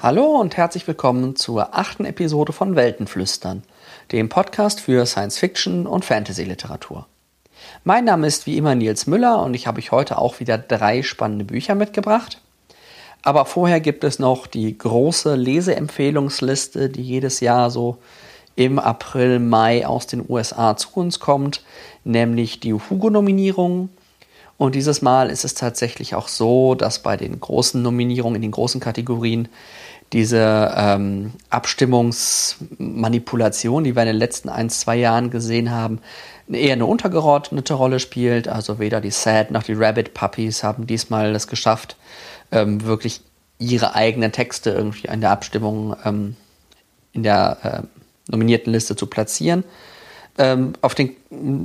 Hallo und herzlich willkommen zur achten Episode von Weltenflüstern, dem Podcast für Science Fiction und Fantasy Literatur. Mein Name ist wie immer Nils Müller und ich habe euch heute auch wieder drei spannende Bücher mitgebracht. Aber vorher gibt es noch die große Leseempfehlungsliste, die jedes Jahr so im April, Mai aus den USA zu uns kommt, nämlich die Hugo-Nominierung. Und dieses Mal ist es tatsächlich auch so, dass bei den großen Nominierungen in den großen Kategorien diese ähm, Abstimmungsmanipulation, die wir in den letzten ein, zwei Jahren gesehen haben, eher eine untergeordnete Rolle spielt. Also weder die Sad noch die Rabbit Puppies haben diesmal es geschafft, ähm, wirklich ihre eigenen Texte irgendwie in der Abstimmung ähm, in der äh, nominierten Liste zu platzieren. Ähm, auf den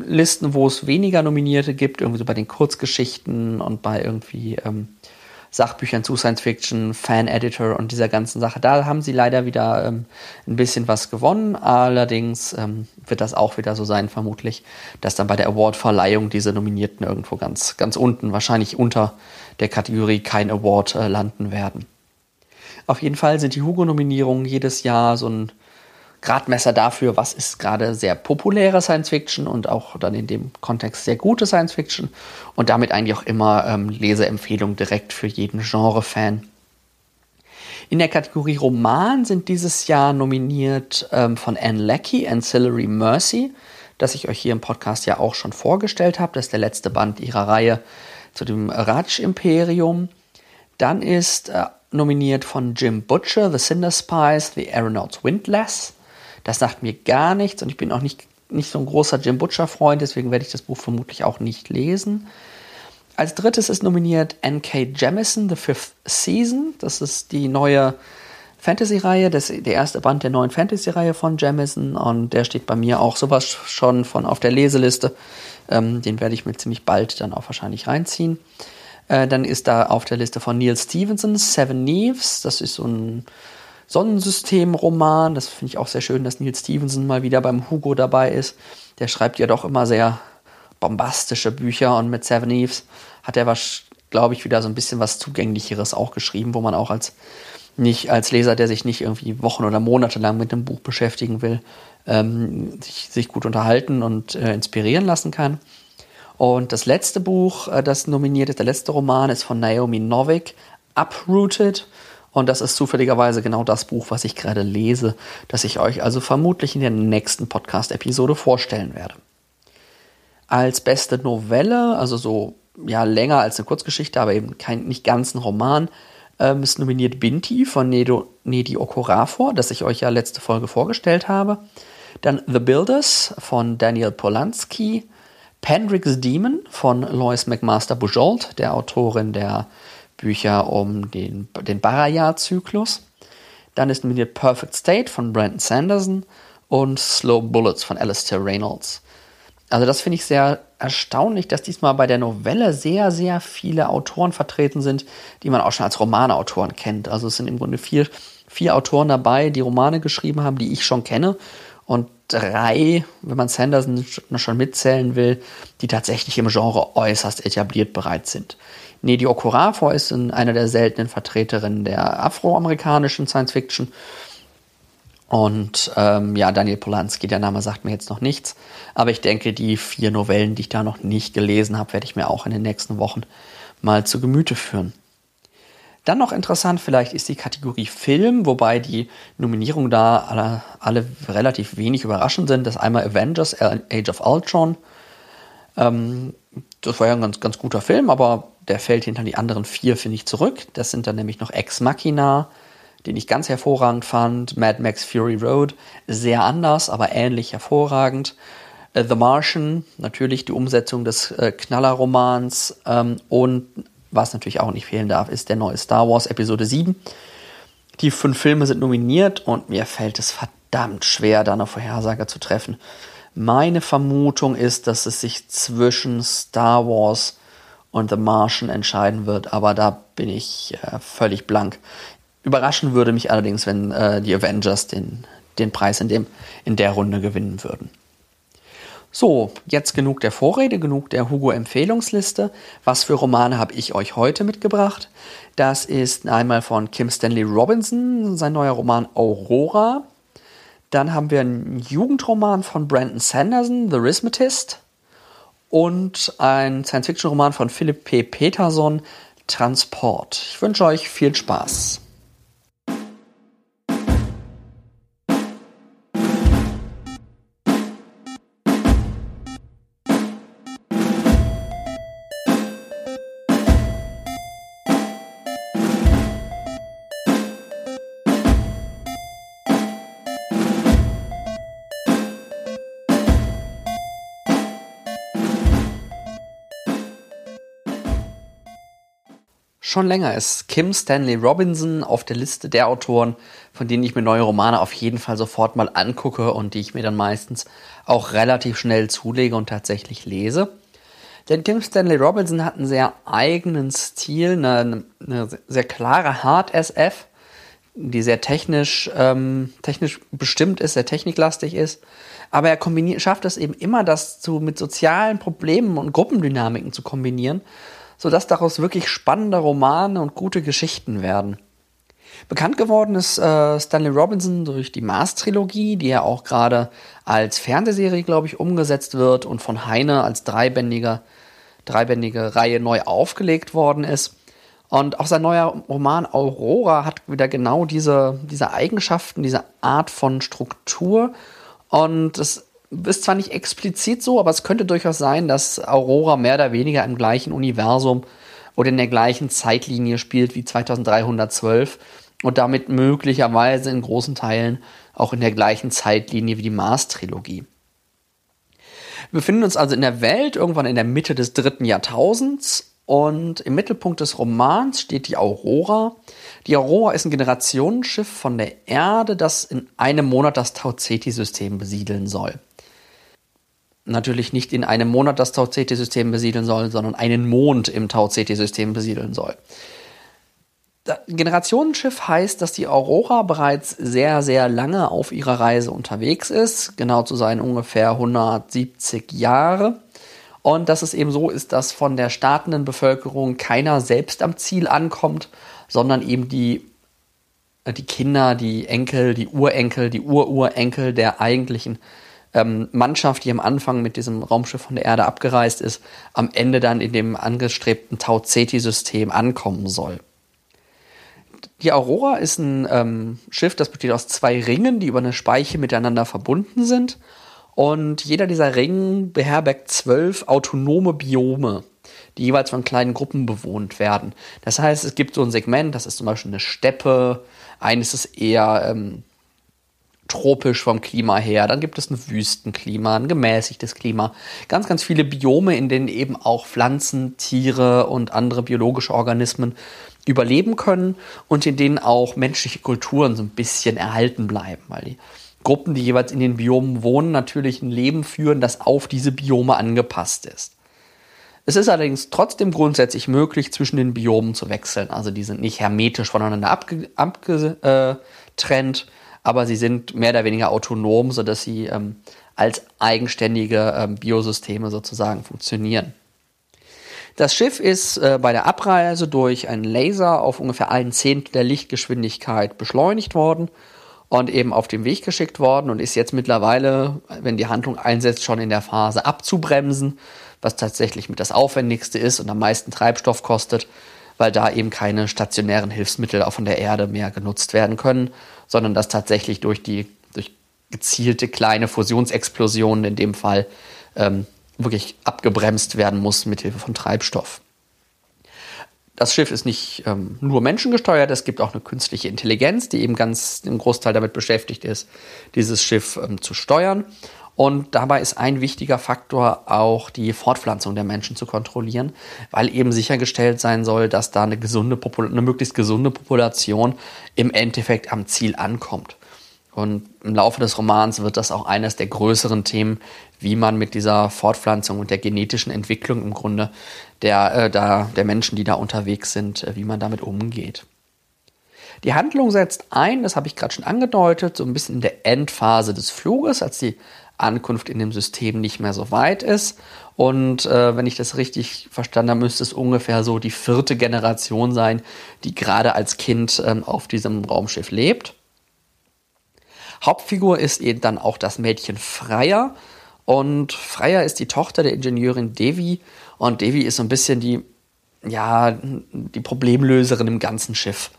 Listen, wo es weniger Nominierte gibt, irgendwie so bei den Kurzgeschichten und bei irgendwie ähm, Sachbüchern zu Science Fiction, Fan-Editor und dieser ganzen Sache, da haben sie leider wieder ähm, ein bisschen was gewonnen. Allerdings ähm, wird das auch wieder so sein, vermutlich, dass dann bei der Award-Verleihung diese Nominierten irgendwo ganz, ganz unten, wahrscheinlich unter der Kategorie kein Award äh, landen werden. Auf jeden Fall sind die Hugo-Nominierungen jedes Jahr so ein Gradmesser dafür, was ist gerade sehr populäre Science Fiction und auch dann in dem Kontext sehr gute Science Fiction und damit eigentlich auch immer ähm, Leseempfehlung direkt für jeden Genre-Fan. In der Kategorie Roman sind dieses Jahr nominiert ähm, von Anne Leckie Ancillary Mercy, das ich euch hier im Podcast ja auch schon vorgestellt habe. Das ist der letzte Band ihrer Reihe zu dem Raj-Imperium. Dann ist äh, nominiert von Jim Butcher The Cinder Spies, The Aeronauts Windless. Das sagt mir gar nichts und ich bin auch nicht, nicht so ein großer Jim Butcher-Freund, deswegen werde ich das Buch vermutlich auch nicht lesen. Als drittes ist nominiert N.K. Jemison, The Fifth Season. Das ist die neue Fantasy-Reihe, der erste Band der neuen Fantasy-Reihe von Jemison und der steht bei mir auch sowas schon von auf der Leseliste. Ähm, den werde ich mir ziemlich bald dann auch wahrscheinlich reinziehen. Äh, dann ist da auf der Liste von Neil Stevenson Seven Neves. Das ist so ein Sonnensystem-Roman. Das finde ich auch sehr schön, dass Neil Stevenson mal wieder beim Hugo dabei ist. Der schreibt ja doch immer sehr bombastische Bücher und mit Seven Eves hat er glaube ich, wieder so ein bisschen was Zugänglicheres auch geschrieben, wo man auch als nicht als Leser, der sich nicht irgendwie Wochen oder Monate lang mit dem Buch beschäftigen will, ähm, sich, sich, gut unterhalten und äh, inspirieren lassen kann. Und das letzte Buch, äh, das nominiert ist, der letzte Roman, ist von Naomi Novik, Uprooted. Und das ist zufälligerweise genau das Buch, was ich gerade lese, das ich euch also vermutlich in der nächsten Podcast-Episode vorstellen werde. Als beste Novelle, also so ja länger als eine Kurzgeschichte, aber eben kein nicht ganz ein Roman, ähm, ist nominiert Binti von Nedo, Nedi Okorafor, das ich euch ja letzte Folge vorgestellt habe. Dann The Builders von Daniel Polanski. Pendrick's Demon von Lois McMaster Bujold, der Autorin der Bücher um den, den Baraya-Zyklus. Dann ist nominiert Perfect State von Brandon Sanderson und Slow Bullets von Alistair Reynolds. Also das finde ich sehr erstaunlich, dass diesmal bei der Novelle sehr, sehr viele Autoren vertreten sind, die man auch schon als Romanautoren kennt. Also es sind im Grunde vier, vier Autoren dabei, die Romane geschrieben haben, die ich schon kenne. Und drei, wenn man Sanderson schon mitzählen will, die tatsächlich im Genre äußerst etabliert bereits sind. Nedi Okorafor ist einer der seltenen Vertreterinnen der afroamerikanischen Science Fiction. Und ähm, ja, Daniel Polanski, der Name sagt mir jetzt noch nichts. Aber ich denke, die vier Novellen, die ich da noch nicht gelesen habe, werde ich mir auch in den nächsten Wochen mal zu Gemüte führen. Dann noch interessant vielleicht ist die Kategorie Film, wobei die Nominierungen da alle, alle relativ wenig überraschend sind. Das ist einmal Avengers, Age of Ultron. Ähm, das war ja ein ganz, ganz guter Film, aber der fällt hinter die anderen vier, finde ich, zurück. Das sind dann nämlich noch Ex Machina, den ich ganz hervorragend fand, Mad Max Fury Road, sehr anders, aber ähnlich hervorragend. Äh, The Martian, natürlich die Umsetzung des äh, Knallerromans ähm, und was natürlich auch nicht fehlen darf, ist der neue Star Wars Episode 7. Die fünf Filme sind nominiert und mir fällt es verdammt schwer, da eine Vorhersage zu treffen. Meine Vermutung ist, dass es sich zwischen Star Wars und The Martian entscheiden wird, aber da bin ich äh, völlig blank. Überraschen würde mich allerdings, wenn äh, die Avengers den, den Preis in, dem, in der Runde gewinnen würden. So, jetzt genug der Vorrede, genug der Hugo-Empfehlungsliste. Was für Romane habe ich euch heute mitgebracht? Das ist einmal von Kim Stanley Robinson, sein neuer Roman Aurora. Dann haben wir einen Jugendroman von Brandon Sanderson, The Arithmetist. Und ein Science-Fiction-Roman von Philipp P. Peterson, Transport. Ich wünsche euch viel Spaß. Schon länger ist Kim Stanley Robinson auf der Liste der Autoren, von denen ich mir neue Romane auf jeden Fall sofort mal angucke und die ich mir dann meistens auch relativ schnell zulege und tatsächlich lese. Denn Kim Stanley Robinson hat einen sehr eigenen Stil, eine, eine sehr klare Hard SF, die sehr technisch, ähm, technisch bestimmt ist, sehr techniklastig ist. Aber er kombiniert, schafft es eben immer, das zu, mit sozialen Problemen und Gruppendynamiken zu kombinieren sodass daraus wirklich spannende Romane und gute Geschichten werden. Bekannt geworden ist äh, Stanley Robinson durch die Mars-Trilogie, die ja auch gerade als Fernsehserie, glaube ich, umgesetzt wird und von Heine als dreibändige, dreibändige Reihe neu aufgelegt worden ist. Und auch sein neuer Roman Aurora hat wieder genau diese, diese Eigenschaften, diese Art von Struktur. Und es ist zwar nicht explizit so, aber es könnte durchaus sein, dass Aurora mehr oder weniger im gleichen Universum oder in der gleichen Zeitlinie spielt wie 2312 und damit möglicherweise in großen Teilen auch in der gleichen Zeitlinie wie die Mars-Trilogie. Wir befinden uns also in der Welt irgendwann in der Mitte des dritten Jahrtausends und im Mittelpunkt des Romans steht die Aurora. Die Aurora ist ein Generationenschiff von der Erde, das in einem Monat das Tau Ceti-System besiedeln soll natürlich nicht in einem Monat das Tau-CT-System besiedeln soll, sondern einen Mond im Tau-CT-System besiedeln soll. Generationenschiff heißt, dass die Aurora bereits sehr, sehr lange auf ihrer Reise unterwegs ist, genau zu sein ungefähr 170 Jahre. Und dass es eben so ist, dass von der startenden Bevölkerung keiner selbst am Ziel ankommt, sondern eben die, die Kinder, die Enkel, die Urenkel, die Ururenkel der eigentlichen ähm, Mannschaft, die am Anfang mit diesem Raumschiff von der Erde abgereist ist, am Ende dann in dem angestrebten Tau Ceti-System ankommen soll. Die Aurora ist ein ähm, Schiff, das besteht aus zwei Ringen, die über eine Speiche miteinander verbunden sind. Und jeder dieser Ringen beherbergt zwölf autonome Biome, die jeweils von kleinen Gruppen bewohnt werden. Das heißt, es gibt so ein Segment, das ist zum Beispiel eine Steppe, eines ist eher ähm, tropisch vom Klima her, dann gibt es ein Wüstenklima, ein gemäßigtes Klima, ganz, ganz viele Biome, in denen eben auch Pflanzen, Tiere und andere biologische Organismen überleben können und in denen auch menschliche Kulturen so ein bisschen erhalten bleiben, weil die Gruppen, die jeweils in den Biomen wohnen, natürlich ein Leben führen, das auf diese Biome angepasst ist. Es ist allerdings trotzdem grundsätzlich möglich, zwischen den Biomen zu wechseln. Also die sind nicht hermetisch voneinander abgetrennt. Aber sie sind mehr oder weniger autonom, sodass sie ähm, als eigenständige ähm, Biosysteme sozusagen funktionieren. Das Schiff ist äh, bei der Abreise durch einen Laser auf ungefähr einen Zehntel der Lichtgeschwindigkeit beschleunigt worden und eben auf den Weg geschickt worden und ist jetzt mittlerweile, wenn die Handlung einsetzt, schon in der Phase abzubremsen, was tatsächlich mit das Aufwendigste ist und am meisten Treibstoff kostet, weil da eben keine stationären Hilfsmittel auch von der Erde mehr genutzt werden können sondern dass tatsächlich durch die durch gezielte kleine Fusionsexplosionen in dem Fall ähm, wirklich abgebremst werden muss mit Hilfe von Treibstoff. Das Schiff ist nicht ähm, nur menschengesteuert, es gibt auch eine künstliche Intelligenz, die eben ganz im Großteil damit beschäftigt ist, dieses Schiff ähm, zu steuern. Und dabei ist ein wichtiger Faktor auch die Fortpflanzung der Menschen zu kontrollieren, weil eben sichergestellt sein soll, dass da eine gesunde, eine möglichst gesunde Population im Endeffekt am Ziel ankommt. Und im Laufe des Romans wird das auch eines der größeren Themen, wie man mit dieser Fortpflanzung und der genetischen Entwicklung im Grunde der, äh, der, der Menschen, die da unterwegs sind, äh, wie man damit umgeht. Die Handlung setzt ein, das habe ich gerade schon angedeutet, so ein bisschen in der Endphase des Fluges, als die Ankunft in dem System nicht mehr so weit ist. Und äh, wenn ich das richtig verstanden habe, müsste es ungefähr so die vierte Generation sein, die gerade als Kind ähm, auf diesem Raumschiff lebt. Hauptfigur ist eben dann auch das Mädchen Freier. Und Freier ist die Tochter der Ingenieurin Devi. Und Devi ist so ein bisschen die, ja, die Problemlöserin im ganzen Schiff.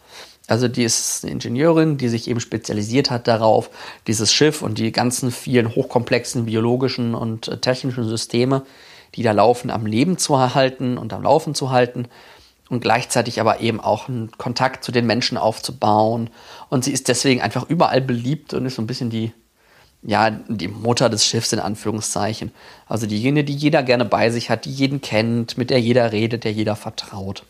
Also die ist eine Ingenieurin, die sich eben spezialisiert hat darauf, dieses Schiff und die ganzen vielen hochkomplexen biologischen und äh, technischen Systeme, die da laufen, am Leben zu erhalten und am Laufen zu halten und gleichzeitig aber eben auch einen Kontakt zu den Menschen aufzubauen. Und sie ist deswegen einfach überall beliebt und ist so ein bisschen die, ja, die Mutter des Schiffs in Anführungszeichen. Also diejenige, die jeder gerne bei sich hat, die jeden kennt, mit der jeder redet, der jeder vertraut.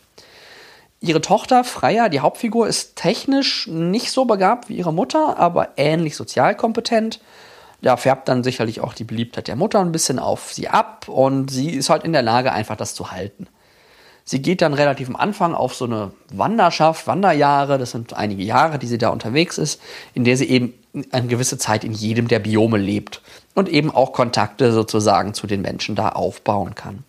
Ihre Tochter Freya, die Hauptfigur, ist technisch nicht so begabt wie ihre Mutter, aber ähnlich sozial kompetent. Da färbt dann sicherlich auch die Beliebtheit der Mutter ein bisschen auf sie ab und sie ist halt in der Lage, einfach das zu halten. Sie geht dann relativ am Anfang auf so eine Wanderschaft, Wanderjahre, das sind einige Jahre, die sie da unterwegs ist, in der sie eben eine gewisse Zeit in jedem der Biome lebt und eben auch Kontakte sozusagen zu den Menschen da aufbauen kann.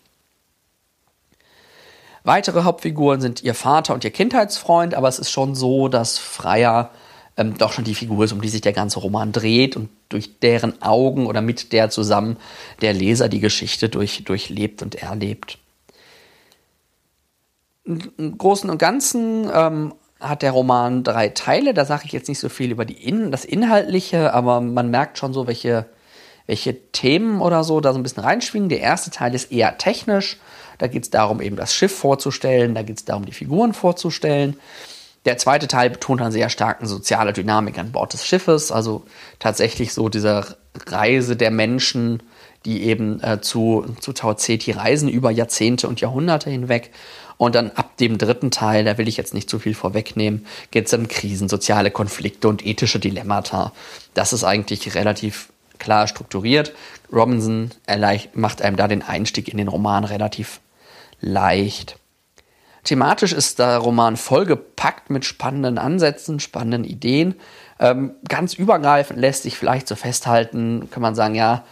Weitere Hauptfiguren sind ihr Vater und ihr Kindheitsfreund, aber es ist schon so, dass Freier ähm, doch schon die Figur ist, um die sich der ganze Roman dreht und durch deren Augen oder mit der zusammen der Leser die Geschichte durch, durchlebt und erlebt. Im Großen und Ganzen ähm, hat der Roman drei Teile. Da sage ich jetzt nicht so viel über die In das Inhaltliche, aber man merkt schon so, welche, welche Themen oder so da so ein bisschen reinschwingen. Der erste Teil ist eher technisch da geht es darum, eben das Schiff vorzustellen, da geht es darum, die Figuren vorzustellen. Der zweite Teil betont dann sehr stark eine soziale Dynamik an Bord des Schiffes, also tatsächlich so diese Reise der Menschen, die eben äh, zu, zu Tau Ceti reisen über Jahrzehnte und Jahrhunderte hinweg. Und dann ab dem dritten Teil, da will ich jetzt nicht zu viel vorwegnehmen, geht es um Krisen, soziale Konflikte und ethische Dilemmata. Das ist eigentlich relativ klar strukturiert. Robinson macht einem da den Einstieg in den Roman relativ leicht. Thematisch ist der Roman vollgepackt mit spannenden Ansätzen, spannenden Ideen. Ähm, ganz übergreifend lässt sich vielleicht so festhalten, kann man sagen, ja,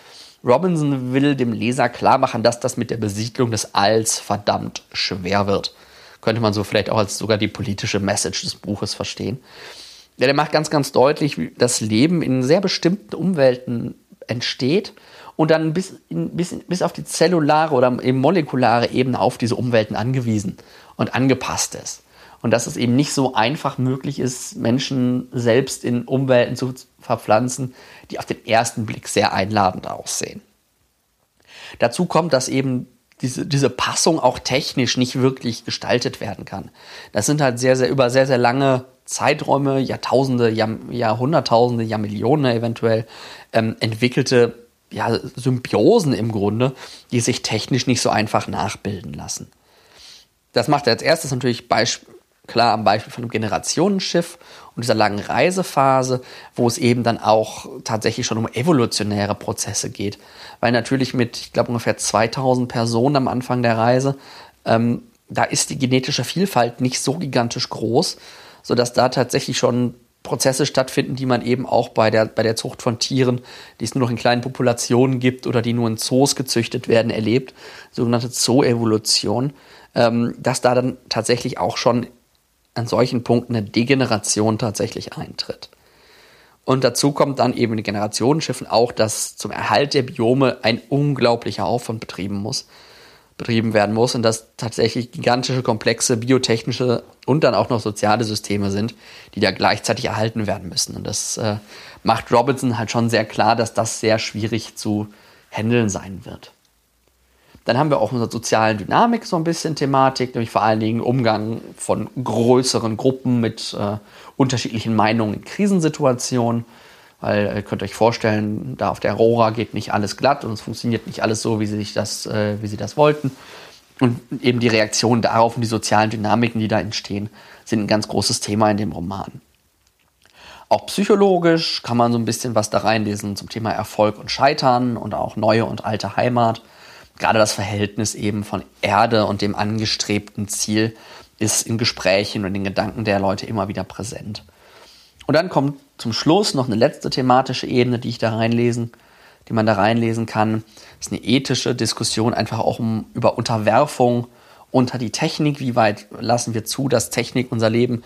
Robinson will dem Leser klar machen, dass das mit der Besiedlung des Alls verdammt schwer wird. Könnte man so vielleicht auch als sogar die politische Message des Buches verstehen. Ja, der macht ganz, ganz deutlich, wie das Leben in sehr bestimmten Umwelten entsteht und dann bis, in, bis, bis auf die zellulare oder eben molekulare Ebene auf diese Umwelten angewiesen und angepasst ist. Und dass es eben nicht so einfach möglich ist, Menschen selbst in Umwelten zu verpflanzen, die auf den ersten Blick sehr einladend aussehen. Dazu kommt, dass eben diese, diese Passung auch technisch nicht wirklich gestaltet werden kann. Das sind halt sehr, sehr über sehr, sehr lange Zeiträume, Jahrtausende, Jahr, Jahrhunderttausende, Jahrmillionen eventuell ähm, entwickelte ja, Symbiosen im Grunde, die sich technisch nicht so einfach nachbilden lassen. Das macht er als erstes natürlich klar am Beispiel von einem Generationenschiff und dieser langen Reisephase, wo es eben dann auch tatsächlich schon um evolutionäre Prozesse geht. Weil natürlich mit, ich glaube, ungefähr 2000 Personen am Anfang der Reise, ähm, da ist die genetische Vielfalt nicht so gigantisch groß, sodass da tatsächlich schon Prozesse stattfinden, die man eben auch bei der, bei der Zucht von Tieren, die es nur noch in kleinen Populationen gibt oder die nur in Zoos gezüchtet werden, erlebt, sogenannte Zooevolution, ähm, dass da dann tatsächlich auch schon an solchen Punkten eine Degeneration tatsächlich eintritt. Und dazu kommt dann eben in Generationenschiffen auch, dass zum Erhalt der Biome ein unglaublicher Aufwand betrieben muss betrieben werden muss und dass tatsächlich gigantische, komplexe biotechnische und dann auch noch soziale Systeme sind, die da gleichzeitig erhalten werden müssen. Und das äh, macht Robinson halt schon sehr klar, dass das sehr schwierig zu handeln sein wird. Dann haben wir auch unsere sozialen Dynamik so ein bisschen Thematik, nämlich vor allen Dingen Umgang von größeren Gruppen mit äh, unterschiedlichen Meinungen in Krisensituationen weil ihr könnt euch vorstellen, da auf der Aurora geht nicht alles glatt und es funktioniert nicht alles so, wie sie, sich das, äh, wie sie das wollten. Und eben die Reaktionen darauf und die sozialen Dynamiken, die da entstehen, sind ein ganz großes Thema in dem Roman. Auch psychologisch kann man so ein bisschen was da reinlesen zum Thema Erfolg und Scheitern und auch neue und alte Heimat. Gerade das Verhältnis eben von Erde und dem angestrebten Ziel ist in Gesprächen und in Gedanken der Leute immer wieder präsent. Und dann kommt zum Schluss noch eine letzte thematische Ebene, die ich da reinlesen die man da reinlesen kann. Ist eine ethische Diskussion, einfach auch um, über Unterwerfung unter die Technik. Wie weit lassen wir zu, dass Technik unser Leben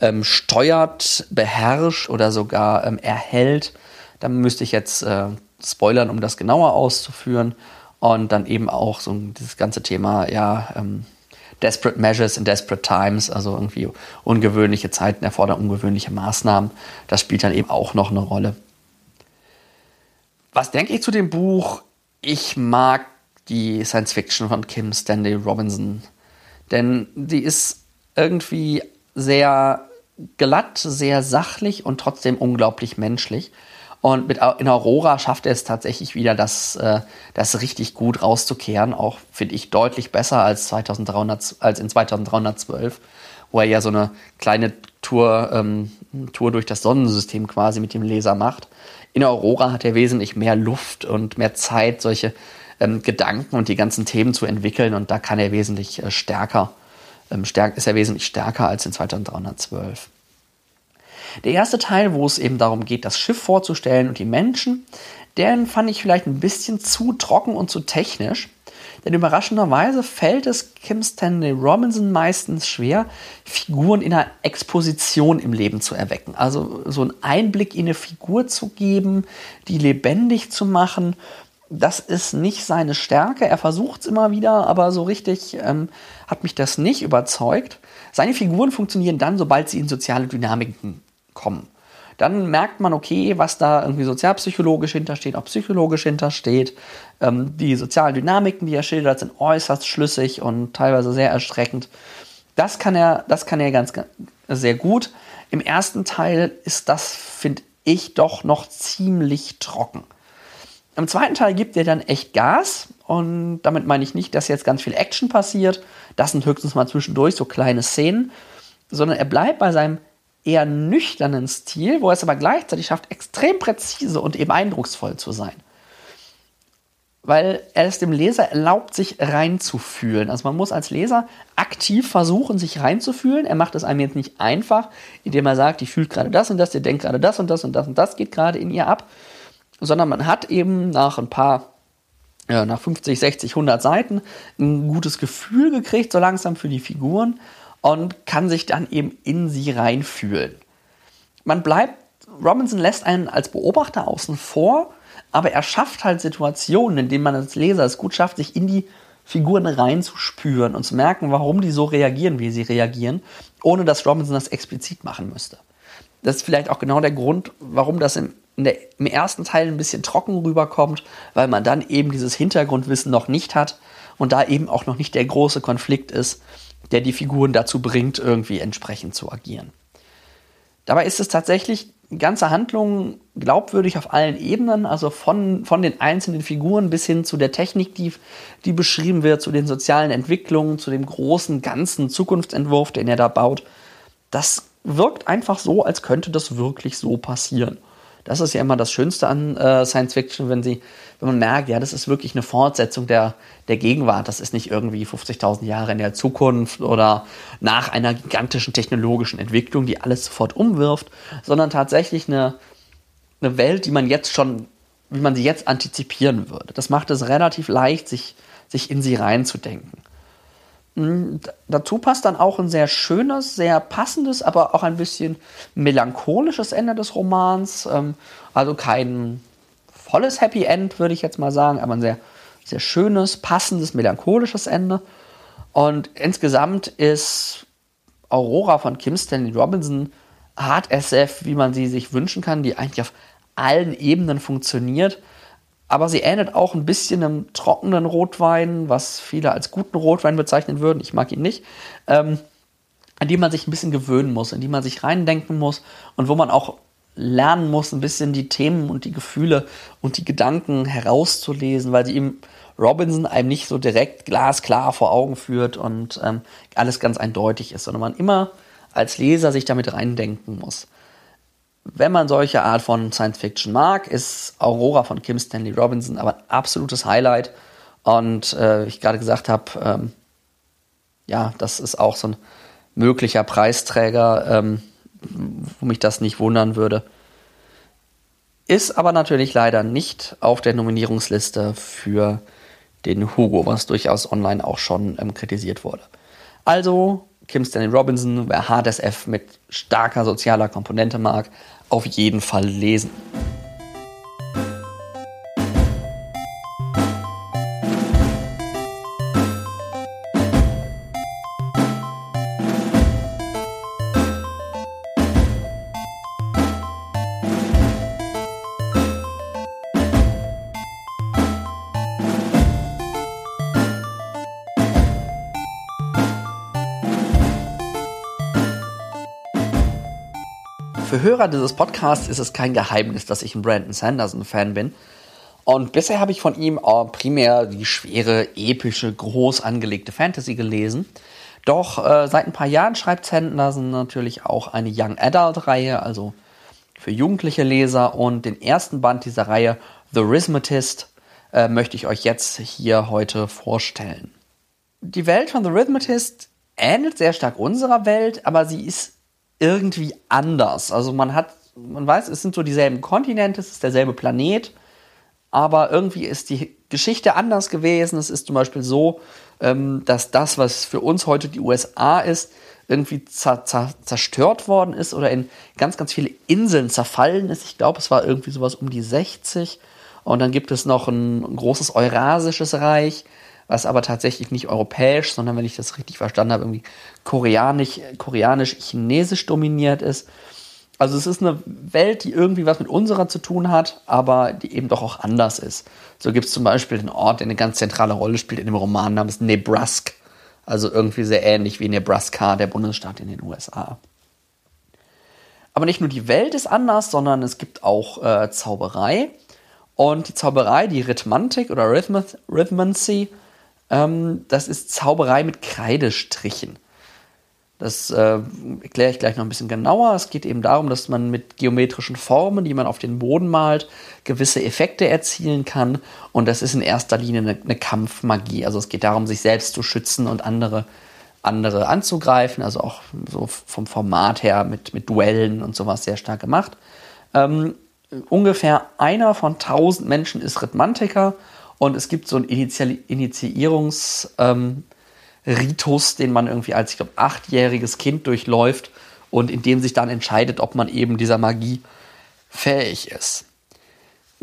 ähm, steuert, beherrscht oder sogar ähm, erhält? Da müsste ich jetzt äh, spoilern, um das genauer auszuführen. Und dann eben auch so dieses ganze Thema, ja, ähm, Desperate Measures in Desperate Times, also irgendwie ungewöhnliche Zeiten erfordern ungewöhnliche Maßnahmen. Das spielt dann eben auch noch eine Rolle. Was denke ich zu dem Buch? Ich mag die Science Fiction von Kim Stanley Robinson, denn die ist irgendwie sehr glatt, sehr sachlich und trotzdem unglaublich menschlich. Und mit, in Aurora schafft er es tatsächlich wieder, das, äh, das richtig gut rauszukehren. Auch finde ich deutlich besser als, 2300, als in 2312, wo er ja so eine kleine Tour, ähm, Tour durch das Sonnensystem quasi mit dem Leser macht. In Aurora hat er wesentlich mehr Luft und mehr Zeit, solche ähm, Gedanken und die ganzen Themen zu entwickeln. Und da kann er wesentlich äh, stärker, ähm, stärk, ist er wesentlich stärker als in 2312. Der erste Teil, wo es eben darum geht, das Schiff vorzustellen und die Menschen, den fand ich vielleicht ein bisschen zu trocken und zu technisch. Denn überraschenderweise fällt es Kim Stanley Robinson meistens schwer, Figuren in einer Exposition im Leben zu erwecken. Also so einen Einblick in eine Figur zu geben, die lebendig zu machen. Das ist nicht seine Stärke. Er versucht es immer wieder, aber so richtig ähm, hat mich das nicht überzeugt. Seine Figuren funktionieren dann, sobald sie in soziale Dynamiken kommen. Dann merkt man, okay, was da irgendwie sozialpsychologisch hintersteht, auch psychologisch hintersteht. Ähm, die sozialen Dynamiken, die er schildert, sind äußerst schlüssig und teilweise sehr erschreckend. Das kann er, das kann er ganz, ganz sehr gut. Im ersten Teil ist das, finde ich, doch noch ziemlich trocken. Im zweiten Teil gibt er dann echt Gas und damit meine ich nicht, dass jetzt ganz viel Action passiert. Das sind höchstens mal zwischendurch so kleine Szenen, sondern er bleibt bei seinem eher nüchternen Stil, wo er es aber gleichzeitig schafft, extrem präzise und eben eindrucksvoll zu sein. Weil er es dem Leser erlaubt, sich reinzufühlen. Also man muss als Leser aktiv versuchen, sich reinzufühlen. Er macht es einem jetzt nicht einfach, indem er sagt, ich fühle gerade das und das, ihr denkt gerade das und das und das und das geht gerade in ihr ab. Sondern man hat eben nach ein paar, ja, nach 50, 60, 100 Seiten ein gutes Gefühl gekriegt, so langsam für die Figuren und kann sich dann eben in sie reinfühlen. Man bleibt, Robinson lässt einen als Beobachter außen vor, aber er schafft halt Situationen, in denen man als Leser es gut schafft, sich in die Figuren reinzuspüren und zu merken, warum die so reagieren, wie sie reagieren, ohne dass Robinson das explizit machen müsste. Das ist vielleicht auch genau der Grund, warum das im, der, im ersten Teil ein bisschen trocken rüberkommt, weil man dann eben dieses Hintergrundwissen noch nicht hat und da eben auch noch nicht der große Konflikt ist, der die Figuren dazu bringt, irgendwie entsprechend zu agieren. Dabei ist es tatsächlich ganze Handlung glaubwürdig auf allen Ebenen, also von, von den einzelnen Figuren bis hin zu der Technik, die, die beschrieben wird, zu den sozialen Entwicklungen, zu dem großen ganzen Zukunftsentwurf, den er da baut. Das wirkt einfach so, als könnte das wirklich so passieren. Das ist ja immer das Schönste an äh, Science Fiction, wenn sie, wenn man merkt, ja, das ist wirklich eine Fortsetzung der, der Gegenwart. Das ist nicht irgendwie 50.000 Jahre in der Zukunft oder nach einer gigantischen technologischen Entwicklung, die alles sofort umwirft, sondern tatsächlich eine, eine Welt, die man jetzt schon, wie man sie jetzt antizipieren würde. Das macht es relativ leicht, sich, sich in sie reinzudenken. Hm, dazu passt dann auch ein sehr schönes, sehr passendes, aber auch ein bisschen melancholisches Ende des Romans. Ähm, also kein volles Happy End, würde ich jetzt mal sagen, aber ein sehr, sehr schönes, passendes, melancholisches Ende. Und insgesamt ist Aurora von Kim Stanley Robinson Hard SF, wie man sie sich wünschen kann, die eigentlich auf allen Ebenen funktioniert aber sie ähnelt auch ein bisschen einem trockenen Rotwein, was viele als guten Rotwein bezeichnen würden. Ich mag ihn nicht. Ähm, an die man sich ein bisschen gewöhnen muss, in die man sich reindenken muss und wo man auch lernen muss, ein bisschen die Themen und die Gefühle und die Gedanken herauszulesen, weil sie ihm Robinson einem nicht so direkt glasklar vor Augen führt und ähm, alles ganz eindeutig ist, sondern man immer als Leser sich damit reindenken muss wenn man solche Art von Science Fiction mag, ist Aurora von Kim Stanley Robinson aber ein absolutes Highlight. Und äh, ich gerade gesagt habe, ähm, ja, das ist auch so ein möglicher Preisträger, ähm, wo mich das nicht wundern würde. Ist aber natürlich leider nicht auf der Nominierungsliste für den Hugo, was durchaus online auch schon ähm, kritisiert wurde. Also Kim Stanley Robinson, wer HDSF mit starker sozialer Komponente mag, auf jeden Fall lesen. Hörer dieses Podcasts ist es kein Geheimnis, dass ich ein Brandon Sanderson-Fan bin. Und bisher habe ich von ihm primär die schwere, epische, groß angelegte Fantasy gelesen. Doch äh, seit ein paar Jahren schreibt Sanderson natürlich auch eine Young Adult-Reihe, also für jugendliche Leser. Und den ersten Band dieser Reihe, The Rhythmatist, äh, möchte ich euch jetzt hier heute vorstellen. Die Welt von The Rhythmatist ähnelt sehr stark unserer Welt, aber sie ist irgendwie anders. Also man hat, man weiß, es sind so dieselben Kontinente, es ist derselbe Planet, aber irgendwie ist die Geschichte anders gewesen. Es ist zum Beispiel so, ähm, dass das, was für uns heute die USA ist, irgendwie zerstört worden ist oder in ganz, ganz viele Inseln zerfallen ist. Ich glaube, es war irgendwie sowas um die 60. Und dann gibt es noch ein, ein großes Eurasisches Reich was aber tatsächlich nicht europäisch, sondern wenn ich das richtig verstanden habe, irgendwie koreanisch, koreanisch-chinesisch dominiert ist. Also es ist eine Welt, die irgendwie was mit unserer zu tun hat, aber die eben doch auch anders ist. So gibt es zum Beispiel den Ort, der eine ganz zentrale Rolle spielt in dem Roman namens Nebraska. Also irgendwie sehr ähnlich wie Nebraska, der Bundesstaat in den USA. Aber nicht nur die Welt ist anders, sondern es gibt auch äh, Zauberei. Und die Zauberei, die Rhythmantik oder Rhythmancy, ähm, das ist Zauberei mit Kreidestrichen. Das äh, erkläre ich gleich noch ein bisschen genauer. Es geht eben darum, dass man mit geometrischen Formen, die man auf den Boden malt, gewisse Effekte erzielen kann. Und das ist in erster Linie eine, eine Kampfmagie. Also es geht darum, sich selbst zu schützen und andere, andere anzugreifen. Also auch so vom Format her mit, mit Duellen und sowas sehr stark gemacht. Ähm, ungefähr einer von tausend Menschen ist Rhythmantiker und es gibt so einen Initiierungsritus, ähm, den man irgendwie als, ich glaube, achtjähriges Kind durchläuft und in dem sich dann entscheidet, ob man eben dieser Magie fähig ist.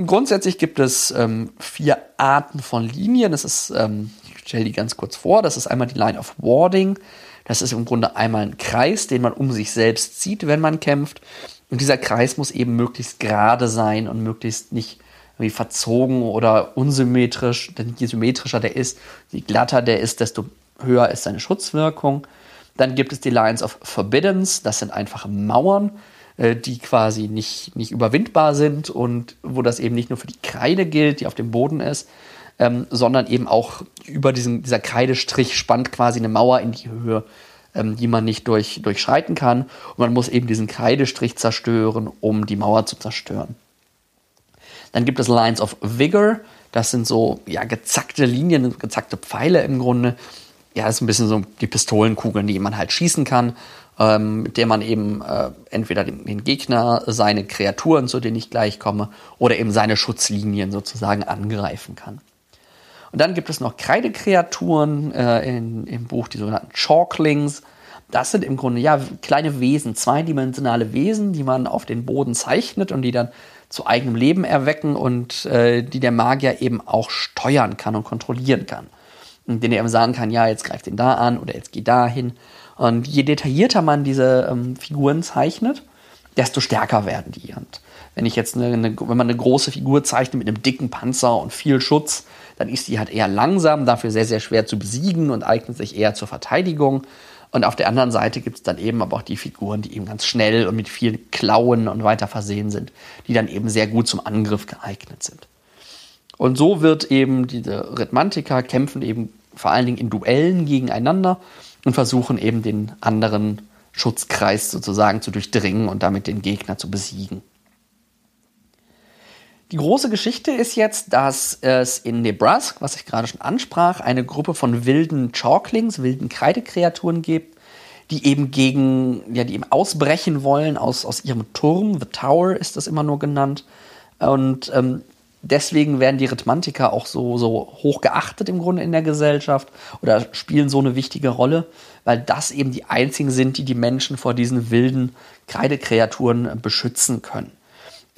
Grundsätzlich gibt es ähm, vier Arten von Linien. Das ist, ähm, ich stelle die ganz kurz vor. Das ist einmal die Line of Warding. Das ist im Grunde einmal ein Kreis, den man um sich selbst zieht, wenn man kämpft. Und dieser Kreis muss eben möglichst gerade sein und möglichst nicht irgendwie verzogen oder unsymmetrisch. Denn je symmetrischer der ist, je glatter der ist, desto höher ist seine Schutzwirkung. Dann gibt es die Lines of Forbiddance, das sind einfach Mauern, äh, die quasi nicht, nicht überwindbar sind und wo das eben nicht nur für die Kreide gilt, die auf dem Boden ist, ähm, sondern eben auch über diesen, dieser Kreidestrich spannt quasi eine Mauer in die Höhe, ähm, die man nicht durch, durchschreiten kann. Und man muss eben diesen Kreidestrich zerstören, um die Mauer zu zerstören. Dann gibt es Lines of Vigor. Das sind so ja, gezackte Linien, gezackte Pfeile im Grunde. Ja, das ist ein bisschen so die Pistolenkugeln, die man halt schießen kann, ähm, mit der man eben äh, entweder den, den, Gegner, seine Kreaturen, zu denen ich gleich komme, oder eben seine Schutzlinien sozusagen angreifen kann. Und dann gibt es noch Kreidekreaturen äh, in, im Buch, die sogenannten Chalklings. Das sind im Grunde ja kleine Wesen, zweidimensionale Wesen, die man auf den Boden zeichnet und die dann zu eigenem Leben erwecken und äh, die der Magier eben auch steuern kann und kontrollieren kann. Und den er eben sagen kann, ja, jetzt greift ihn da an oder jetzt geh da hin. Und je detaillierter man diese ähm, Figuren zeichnet, desto stärker werden die. Und wenn ich jetzt eine, eine, wenn man eine große Figur zeichnet mit einem dicken Panzer und viel Schutz, dann ist die halt eher langsam, dafür sehr, sehr schwer zu besiegen und eignet sich eher zur Verteidigung. Und auf der anderen Seite gibt es dann eben aber auch die Figuren, die eben ganz schnell und mit vielen Klauen und weiter versehen sind, die dann eben sehr gut zum Angriff geeignet sind. Und so wird eben diese Rhythmantiker kämpfen eben vor allen Dingen in Duellen gegeneinander und versuchen eben den anderen Schutzkreis sozusagen zu durchdringen und damit den Gegner zu besiegen. Die große Geschichte ist jetzt, dass es in Nebraska, was ich gerade schon ansprach, eine Gruppe von wilden Chalklings, wilden Kreidekreaturen gibt, die eben gegen, ja, die eben ausbrechen wollen aus, aus ihrem Turm, The Tower ist das immer nur genannt, Und ähm, deswegen werden die Rhythmantiker auch so, so hoch geachtet im Grunde in der Gesellschaft oder spielen so eine wichtige Rolle, weil das eben die einzigen sind, die die Menschen vor diesen wilden Kreidekreaturen beschützen können.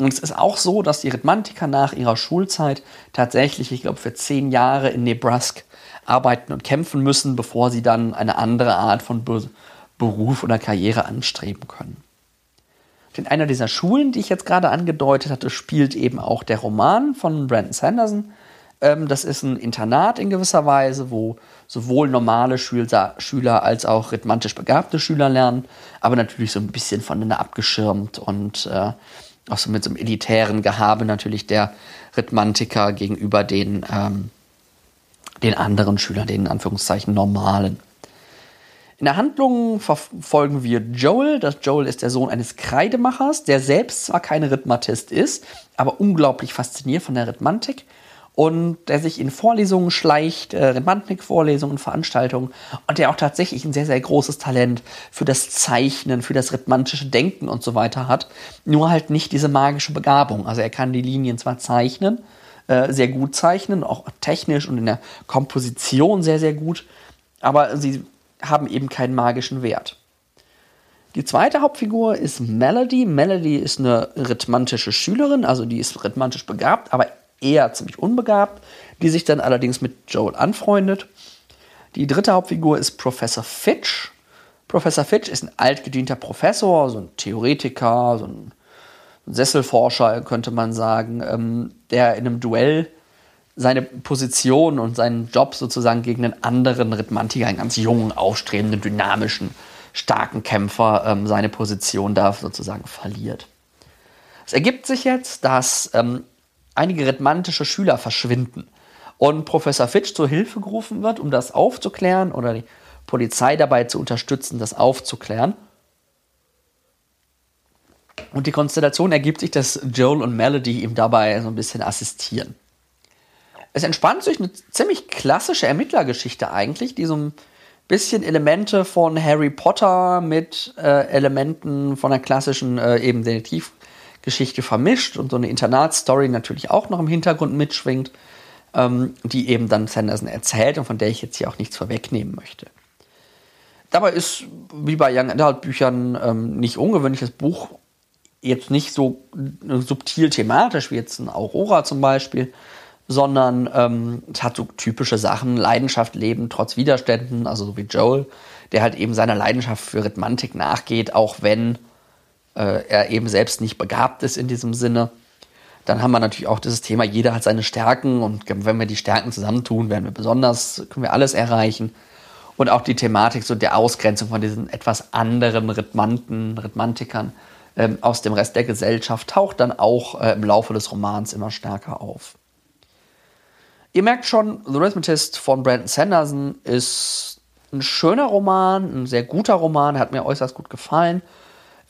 Und es ist auch so, dass die Rhythmantiker nach ihrer Schulzeit tatsächlich, ich glaube, für zehn Jahre in Nebraska arbeiten und kämpfen müssen, bevor sie dann eine andere Art von Be Beruf oder Karriere anstreben können. In einer dieser Schulen, die ich jetzt gerade angedeutet hatte, spielt eben auch der Roman von Brandon Sanderson. Ähm, das ist ein Internat in gewisser Weise, wo sowohl normale Schüler, als auch rhythmantisch begabte Schüler lernen, aber natürlich so ein bisschen voneinander abgeschirmt und äh, auch so mit so einem elitären Gehabe natürlich der Rhythmantiker gegenüber den, ähm, den anderen Schülern, den in Anführungszeichen normalen. In der Handlung verfolgen wir Joel. Das Joel ist der Sohn eines Kreidemachers, der selbst zwar kein Rhythmatist ist, aber unglaublich fasziniert von der Rhythmantik und der sich in Vorlesungen schleicht, äh, Rhythmatik-Vorlesungen, Veranstaltungen und der auch tatsächlich ein sehr, sehr großes Talent für das Zeichnen, für das rhythmantische Denken und so weiter hat. Nur halt nicht diese magische Begabung. Also er kann die Linien zwar zeichnen, äh, sehr gut zeichnen, auch technisch und in der Komposition sehr, sehr gut, aber sie haben eben keinen magischen Wert. Die zweite Hauptfigur ist Melody. Melody ist eine rhythmantische Schülerin, also die ist rhythmantisch begabt, aber eher ziemlich unbegabt, die sich dann allerdings mit Joel anfreundet. Die dritte Hauptfigur ist Professor Fitch. Professor Fitch ist ein altgedienter Professor, so ein Theoretiker, so ein Sesselforscher, könnte man sagen, ähm, der in einem Duell seine Position und seinen Job sozusagen gegen einen anderen Rhythmantiker, einen ganz jungen, aufstrebenden, dynamischen, starken Kämpfer, ähm, seine Position da sozusagen verliert. Es ergibt sich jetzt, dass ähm, einige rhythmantische Schüler verschwinden und Professor Fitch zur Hilfe gerufen wird, um das aufzuklären oder die Polizei dabei zu unterstützen, das aufzuklären. Und die Konstellation ergibt sich, dass Joel und Melody ihm dabei so ein bisschen assistieren. Es entspannt sich eine ziemlich klassische Ermittlergeschichte eigentlich, die so ein bisschen Elemente von Harry Potter mit äh, Elementen von der klassischen äh, eben Detektivgeschichte vermischt und so eine Internatsstory natürlich auch noch im Hintergrund mitschwingt, ähm, die eben dann Sanderson erzählt und von der ich jetzt hier auch nichts vorwegnehmen möchte. Dabei ist, wie bei Young Adult Büchern, ähm, nicht ungewöhnlich, das Buch jetzt nicht so subtil thematisch wie jetzt ein Aurora zum Beispiel, sondern ähm, es hat so typische Sachen, Leidenschaft leben trotz Widerständen, also so wie Joel, der halt eben seiner Leidenschaft für Rhythmantik nachgeht, auch wenn äh, er eben selbst nicht begabt ist in diesem Sinne. Dann haben wir natürlich auch dieses Thema, jeder hat seine Stärken und wenn wir die Stärken zusammentun, werden wir besonders, können wir alles erreichen. Und auch die Thematik so der Ausgrenzung von diesen etwas anderen Rhythmanten, Rhythmantikern ähm, aus dem Rest der Gesellschaft taucht dann auch äh, im Laufe des Romans immer stärker auf. Ihr merkt schon, The Rhythmatist von Brandon Sanderson ist ein schöner Roman, ein sehr guter Roman, hat mir äußerst gut gefallen.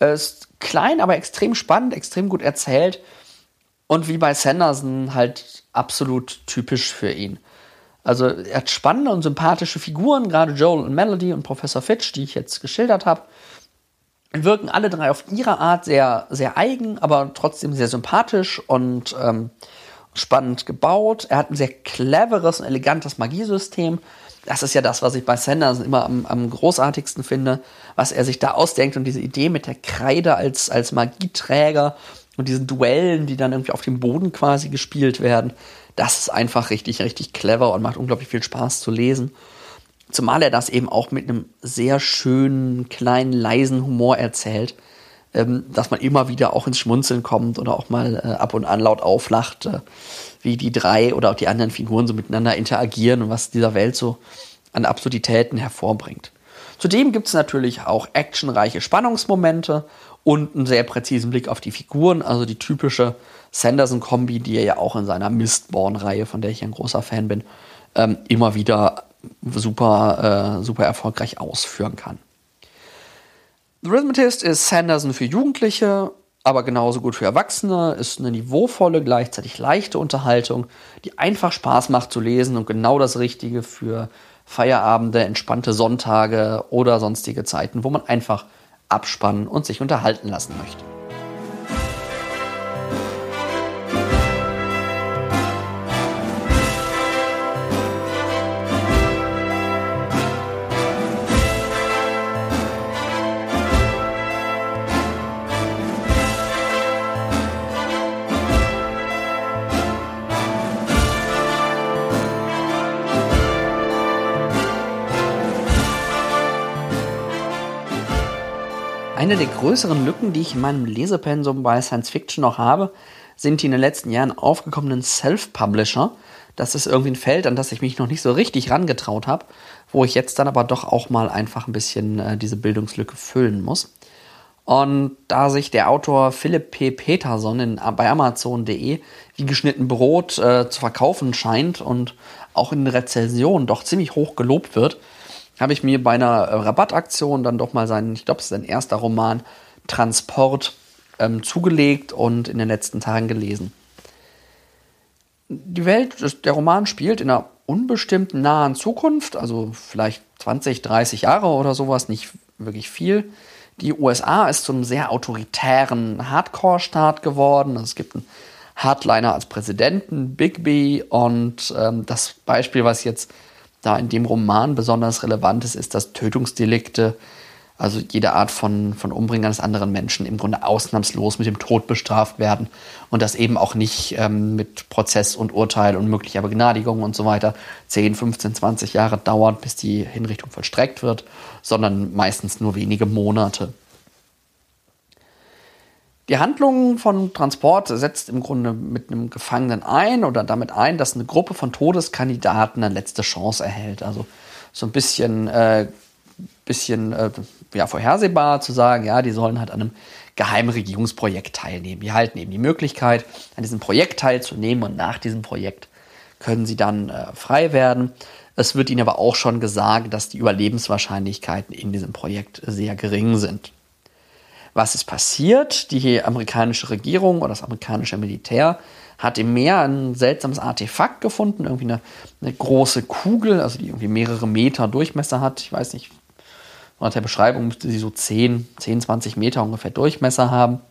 Er ist klein, aber extrem spannend, extrem gut erzählt und wie bei Sanderson halt absolut typisch für ihn. Also er hat spannende und sympathische Figuren, gerade Joel und Melody und Professor Fitch, die ich jetzt geschildert habe. Wirken alle drei auf ihre Art sehr, sehr eigen, aber trotzdem sehr sympathisch und ähm, spannend gebaut. Er hat ein sehr cleveres und elegantes Magiesystem. Das ist ja das, was ich bei Sanderson immer am, am großartigsten finde, was er sich da ausdenkt und diese Idee mit der Kreide als, als Magieträger und diesen Duellen, die dann irgendwie auf dem Boden quasi gespielt werden. Das ist einfach richtig, richtig clever und macht unglaublich viel Spaß zu lesen. Zumal er das eben auch mit einem sehr schönen, kleinen, leisen Humor erzählt ähm, dass man immer wieder auch ins Schmunzeln kommt oder auch mal äh, ab und an laut auflacht, äh, wie die drei oder auch die anderen Figuren so miteinander interagieren und was dieser Welt so an Absurditäten hervorbringt. Zudem gibt es natürlich auch actionreiche Spannungsmomente und einen sehr präzisen Blick auf die Figuren, also die typische Sanderson-Kombi, die er ja auch in seiner Mistborn-Reihe, von der ich ein großer Fan bin, ähm, immer wieder super, äh, super erfolgreich ausführen kann. The Rhythmatist ist Sanderson für Jugendliche, aber genauso gut für Erwachsene, ist eine niveauvolle, gleichzeitig leichte Unterhaltung, die einfach Spaß macht zu lesen und genau das Richtige für Feierabende, entspannte Sonntage oder sonstige Zeiten, wo man einfach abspannen und sich unterhalten lassen möchte. Eine der größeren Lücken, die ich in meinem Lesepensum bei Science Fiction noch habe, sind die in den letzten Jahren aufgekommenen Self-Publisher. Das ist irgendwie ein Feld, an das ich mich noch nicht so richtig rangetraut habe, wo ich jetzt dann aber doch auch mal einfach ein bisschen äh, diese Bildungslücke füllen muss. Und da sich der Autor Philipp P. Peterson in, bei Amazon.de wie geschnitten Brot äh, zu verkaufen scheint und auch in Rezensionen doch ziemlich hoch gelobt wird, habe ich mir bei einer äh, Rabattaktion dann doch mal seinen, ich glaube, es ist sein erster Roman, Transport ähm, zugelegt und in den letzten Tagen gelesen. Die Welt, der Roman spielt in einer unbestimmten nahen Zukunft, also vielleicht 20, 30 Jahre oder sowas, nicht wirklich viel. Die USA ist zu einem sehr autoritären Hardcore-Staat geworden. Es gibt einen Hardliner als Präsidenten, Bigby, und ähm, das Beispiel, was jetzt da in dem Roman besonders relevant ist, ist, dass Tötungsdelikte also jede Art von, von Umbringen eines anderen Menschen im Grunde ausnahmslos mit dem Tod bestraft werden und das eben auch nicht ähm, mit Prozess und Urteil und möglicher Begnadigung und so weiter 10, 15, 20 Jahre dauert, bis die Hinrichtung vollstreckt wird, sondern meistens nur wenige Monate. Die Handlung von Transport setzt im Grunde mit einem Gefangenen ein oder damit ein, dass eine Gruppe von Todeskandidaten eine letzte Chance erhält. Also so ein bisschen äh, bisschen äh, ja, vorhersehbar zu sagen, ja, die sollen halt an einem geheimen Regierungsprojekt teilnehmen. Die halten eben die Möglichkeit, an diesem Projekt teilzunehmen und nach diesem Projekt können sie dann äh, frei werden. Es wird ihnen aber auch schon gesagt, dass die Überlebenswahrscheinlichkeiten in diesem Projekt sehr gering sind. Was ist passiert? Die amerikanische Regierung oder das amerikanische Militär hat im Meer ein seltsames Artefakt gefunden, irgendwie eine, eine große Kugel, also die irgendwie mehrere Meter Durchmesser hat. Ich weiß nicht, Laut der Beschreibung müsste sie so 10, 10, 20 Meter ungefähr Durchmesser haben.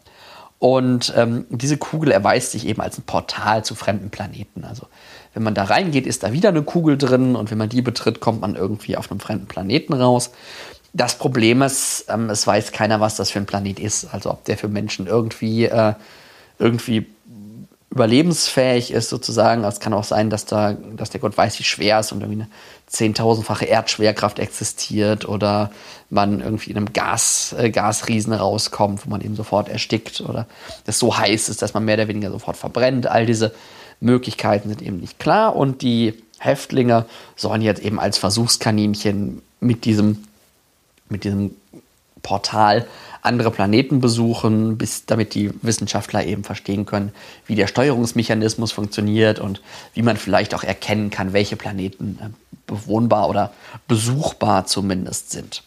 Und ähm, diese Kugel erweist sich eben als ein Portal zu fremden Planeten. Also wenn man da reingeht, ist da wieder eine Kugel drin und wenn man die betritt, kommt man irgendwie auf einem fremden Planeten raus. Das Problem ist, ähm, es weiß keiner, was das für ein Planet ist. Also ob der für Menschen irgendwie, äh, irgendwie überlebensfähig ist sozusagen. Es kann auch sein, dass, da, dass der Gott weiß, wie schwer es ist und irgendwie eine zehntausendfache Erdschwerkraft existiert oder man irgendwie in einem Gas, äh, Gasriesen rauskommt, wo man eben sofort erstickt oder es so heiß ist, dass man mehr oder weniger sofort verbrennt. All diese Möglichkeiten sind eben nicht klar und die Häftlinge sollen jetzt eben als Versuchskaninchen mit diesem, mit diesem Portal andere Planeten besuchen, bis damit die Wissenschaftler eben verstehen können, wie der Steuerungsmechanismus funktioniert und wie man vielleicht auch erkennen kann, welche Planeten äh, bewohnbar oder besuchbar zumindest sind.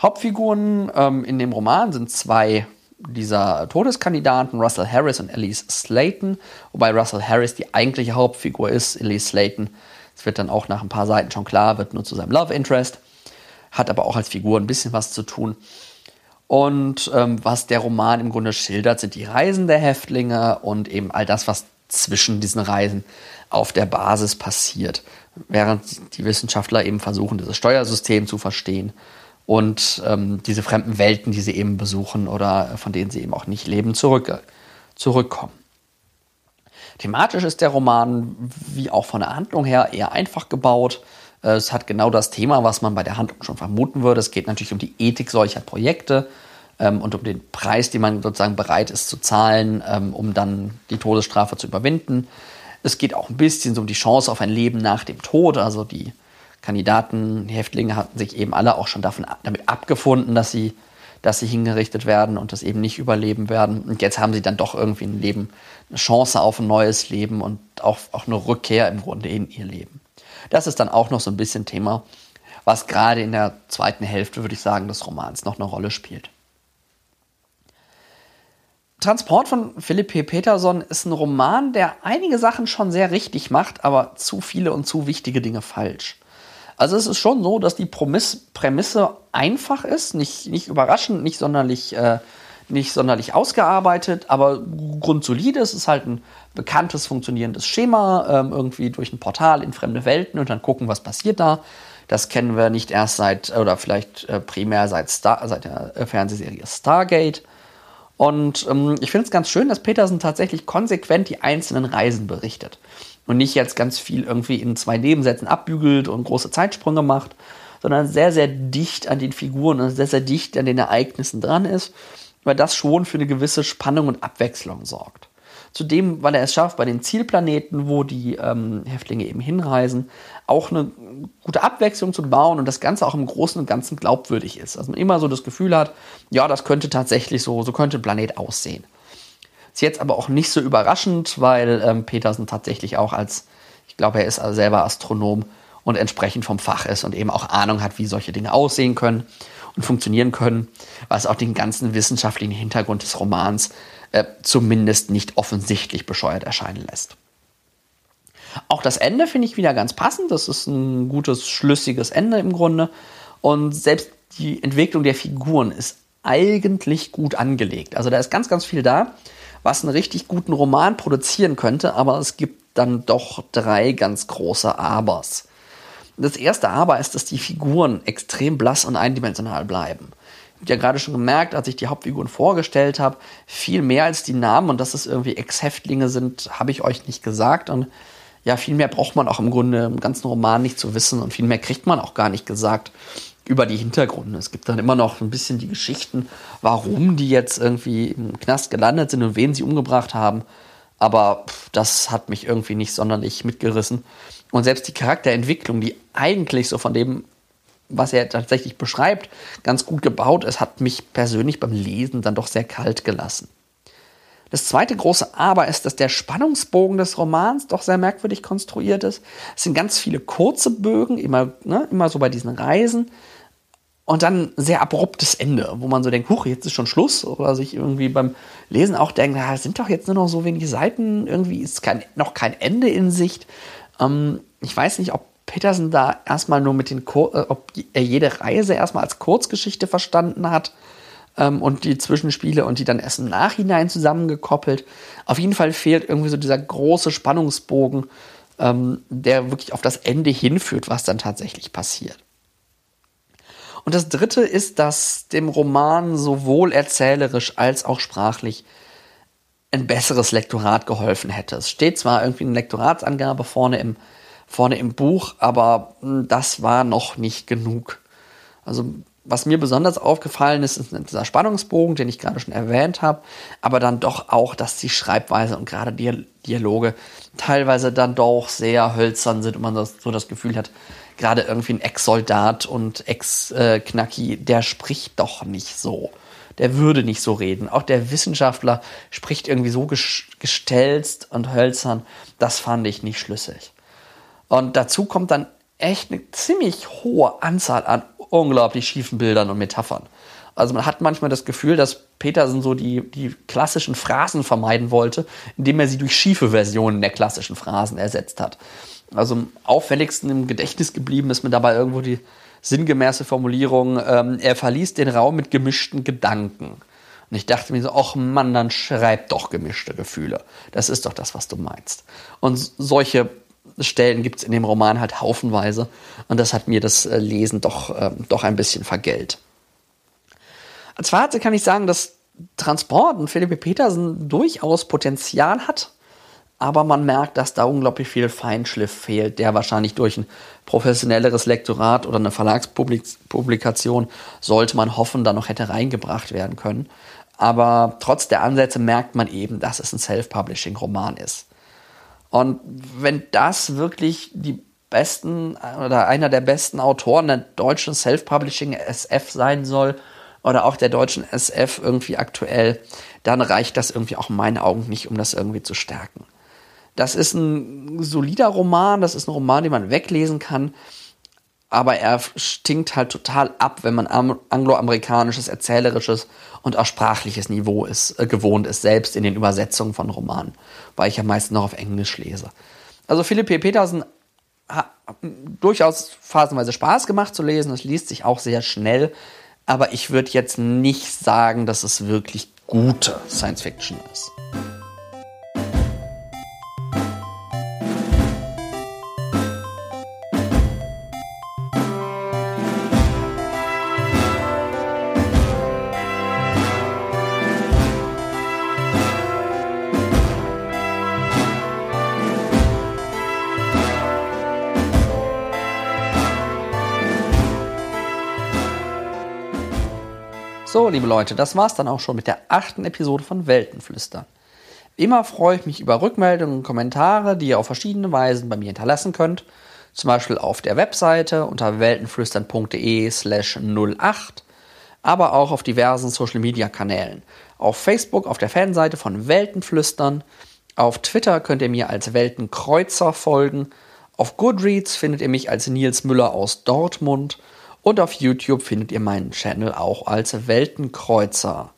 Hauptfiguren ähm, in dem Roman sind zwei dieser Todeskandidaten, Russell Harris und Elise Slayton, wobei Russell Harris die eigentliche Hauptfigur ist. Elise Slayton, es wird dann auch nach ein paar Seiten schon klar, wird nur zu seinem Love Interest, hat aber auch als Figur ein bisschen was zu tun. Und ähm, was der Roman im Grunde schildert, sind die Reisen der Häftlinge und eben all das, was zwischen diesen Reisen auf der Basis passiert, während die Wissenschaftler eben versuchen, dieses Steuersystem zu verstehen und ähm, diese fremden Welten, die sie eben besuchen oder von denen sie eben auch nicht leben, zurück, zurückkommen. Thematisch ist der Roman, wie auch von der Handlung her, eher einfach gebaut. Äh, es hat genau das Thema, was man bei der Handlung schon vermuten würde. Es geht natürlich um die Ethik solcher Projekte ähm, und um den Preis, den man sozusagen bereit ist zu zahlen, ähm, um dann die Todesstrafe zu überwinden. Es geht auch ein bisschen so um die Chance auf ein Leben nach dem Tod. Also die Kandidaten, die Häftlinge hatten sich eben alle auch schon davon, damit abgefunden, dass sie, dass sie hingerichtet werden und das eben nicht überleben werden. Und jetzt haben sie dann doch irgendwie ein Leben, eine Chance auf ein neues Leben und auch, auch eine Rückkehr im Grunde in ihr Leben. Das ist dann auch noch so ein bisschen Thema, was gerade in der zweiten Hälfte, würde ich sagen, des Romans noch eine Rolle spielt. Transport von Philipp P. Peterson ist ein Roman, der einige Sachen schon sehr richtig macht, aber zu viele und zu wichtige Dinge falsch. Also es ist schon so, dass die Prämisse einfach ist, nicht, nicht überraschend, nicht sonderlich, äh, nicht sonderlich ausgearbeitet, aber grundsolide. Es ist halt ein bekanntes, funktionierendes Schema, ähm, irgendwie durch ein Portal in fremde Welten und dann gucken, was passiert da. Das kennen wir nicht erst seit, oder vielleicht äh, primär seit, Star, seit der äh, Fernsehserie Stargate. Und ähm, ich finde es ganz schön, dass Peterson tatsächlich konsequent die einzelnen Reisen berichtet. Und nicht jetzt ganz viel irgendwie in zwei Nebensätzen abbügelt und große Zeitsprünge macht, sondern sehr, sehr dicht an den Figuren und sehr, sehr dicht an den Ereignissen dran ist, weil das schon für eine gewisse Spannung und Abwechslung sorgt. Zudem, weil er es schafft, bei den Zielplaneten, wo die ähm, Häftlinge eben hinreisen, auch eine gute Abwechslung zu bauen und das Ganze auch im Großen und Ganzen glaubwürdig ist. Also man immer so das Gefühl hat, ja, das könnte tatsächlich so, so könnte ein Planet aussehen. Ist jetzt aber auch nicht so überraschend, weil ähm, Petersen tatsächlich auch als, ich glaube, er ist selber Astronom und entsprechend vom Fach ist und eben auch Ahnung hat, wie solche Dinge aussehen können und funktionieren können, was auch den ganzen wissenschaftlichen Hintergrund des Romans äh, zumindest nicht offensichtlich bescheuert erscheinen lässt. Auch das Ende finde ich wieder ganz passend. Das ist ein gutes, schlüssiges Ende im Grunde. Und selbst die Entwicklung der Figuren ist eigentlich gut angelegt. Also da ist ganz, ganz viel da, was einen richtig guten Roman produzieren könnte, aber es gibt dann doch drei ganz große Abers. Das erste Aber ist, dass die Figuren extrem blass und eindimensional bleiben habt ja gerade schon gemerkt, als ich die Hauptfiguren vorgestellt habe, viel mehr als die Namen und dass es irgendwie Ex-Häftlinge sind, habe ich euch nicht gesagt. Und ja, viel mehr braucht man auch im Grunde im ganzen Roman nicht zu wissen und viel mehr kriegt man auch gar nicht gesagt über die Hintergründe. Es gibt dann immer noch ein bisschen die Geschichten, warum die jetzt irgendwie im Knast gelandet sind und wen sie umgebracht haben. Aber das hat mich irgendwie nicht sonderlich mitgerissen. Und selbst die Charakterentwicklung, die eigentlich so von dem was er tatsächlich beschreibt, ganz gut gebaut ist, hat mich persönlich beim Lesen dann doch sehr kalt gelassen. Das zweite große Aber ist, dass der Spannungsbogen des Romans doch sehr merkwürdig konstruiert ist. Es sind ganz viele kurze Bögen, immer, ne, immer so bei diesen Reisen. Und dann ein sehr abruptes Ende, wo man so denkt, huch, jetzt ist schon Schluss. Oder sich irgendwie beim Lesen auch denkt, na, sind doch jetzt nur noch so wenige Seiten, irgendwie ist kein, noch kein Ende in Sicht. Ähm, ich weiß nicht, ob Peterson da erstmal nur mit den, Kur äh, ob er jede Reise erstmal als Kurzgeschichte verstanden hat ähm, und die Zwischenspiele und die dann erst im Nachhinein zusammengekoppelt. Auf jeden Fall fehlt irgendwie so dieser große Spannungsbogen, ähm, der wirklich auf das Ende hinführt, was dann tatsächlich passiert. Und das dritte ist, dass dem Roman sowohl erzählerisch als auch sprachlich ein besseres Lektorat geholfen hätte. Es steht zwar irgendwie eine Lektoratsangabe vorne im vorne im Buch, aber hm, das war noch nicht genug. Also was mir besonders aufgefallen ist, ist dieser Spannungsbogen, den ich gerade schon erwähnt habe, aber dann doch auch, dass die Schreibweise und gerade die Dialoge teilweise dann doch sehr hölzern sind und man das, so das Gefühl hat, gerade irgendwie ein Ex-Soldat und Ex-Knacki, der spricht doch nicht so. Der würde nicht so reden. Auch der Wissenschaftler spricht irgendwie so gestelzt und hölzern. Das fand ich nicht schlüssig. Und dazu kommt dann echt eine ziemlich hohe Anzahl an unglaublich schiefen Bildern und Metaphern. Also man hat manchmal das Gefühl, dass Petersen so die, die klassischen Phrasen vermeiden wollte, indem er sie durch schiefe Versionen der klassischen Phrasen ersetzt hat. Also am auffälligsten im Gedächtnis geblieben ist mir dabei irgendwo die sinngemäße Formulierung, ähm, er verließ den Raum mit gemischten Gedanken. Und ich dachte mir so, ach Mann, dann schreib doch gemischte Gefühle. Das ist doch das, was du meinst. Und solche Stellen gibt es in dem Roman halt haufenweise. Und das hat mir das äh, Lesen doch, äh, doch ein bisschen vergällt. Als Fazit kann ich sagen, dass Transport und Philippe Petersen durchaus Potenzial hat, aber man merkt, dass da unglaublich viel Feinschliff fehlt, der wahrscheinlich durch ein professionelleres Lektorat oder eine Verlagspublikation, sollte man hoffen, da noch hätte reingebracht werden können. Aber trotz der Ansätze merkt man eben, dass es ein Self-Publishing-Roman ist. Und wenn das wirklich die besten oder einer der besten Autoren der deutschen Self-Publishing SF sein soll oder auch der deutschen SF irgendwie aktuell, dann reicht das irgendwie auch in meinen Augen nicht, um das irgendwie zu stärken. Das ist ein solider Roman, das ist ein Roman, den man weglesen kann, aber er stinkt halt total ab, wenn man angloamerikanisches, erzählerisches und auch sprachliches Niveau ist, äh, gewohnt ist, selbst in den Übersetzungen von Romanen, weil ich ja meist noch auf Englisch lese. Also Philipp P. Petersen hat durchaus phasenweise Spaß gemacht zu lesen, es liest sich auch sehr schnell, aber ich würde jetzt nicht sagen, dass es wirklich gute Science Fiction ist. Liebe Leute, das war's dann auch schon mit der achten Episode von Weltenflüstern. Immer freue ich mich über Rückmeldungen und Kommentare, die ihr auf verschiedene Weisen bei mir hinterlassen könnt. Zum Beispiel auf der Webseite unter weltenflüstern.de slash 08, aber auch auf diversen Social Media Kanälen. Auf Facebook auf der Fanseite von Weltenflüstern, auf Twitter könnt ihr mir als Weltenkreuzer folgen, auf Goodreads findet ihr mich als Nils Müller aus Dortmund und auf YouTube findet ihr meinen Channel auch als Weltenkreuzer.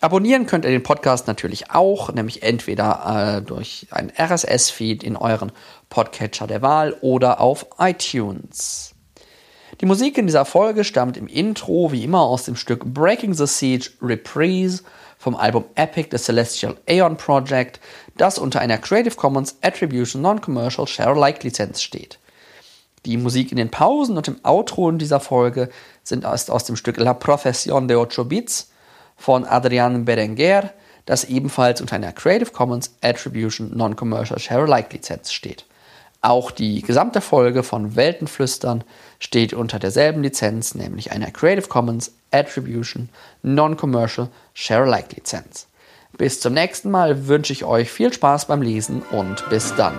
Abonnieren könnt ihr den Podcast natürlich auch, nämlich entweder äh, durch einen RSS-Feed in euren Podcatcher der Wahl oder auf iTunes. Die Musik in dieser Folge stammt im Intro wie immer aus dem Stück Breaking the Siege Reprise vom Album Epic The Celestial Aeon Project, das unter einer Creative Commons Attribution Non-Commercial Share-alike Lizenz steht. Die Musik in den Pausen und im Outro in dieser Folge sind aus, aus dem Stück La Profession de Ocho Bits von Adrian Berenguer, das ebenfalls unter einer Creative Commons Attribution Non-Commercial Share-alike Lizenz steht. Auch die gesamte Folge von Weltenflüstern steht unter derselben Lizenz, nämlich einer Creative Commons Attribution Non-Commercial Share-alike Lizenz. Bis zum nächsten Mal wünsche ich euch viel Spaß beim Lesen und bis dann.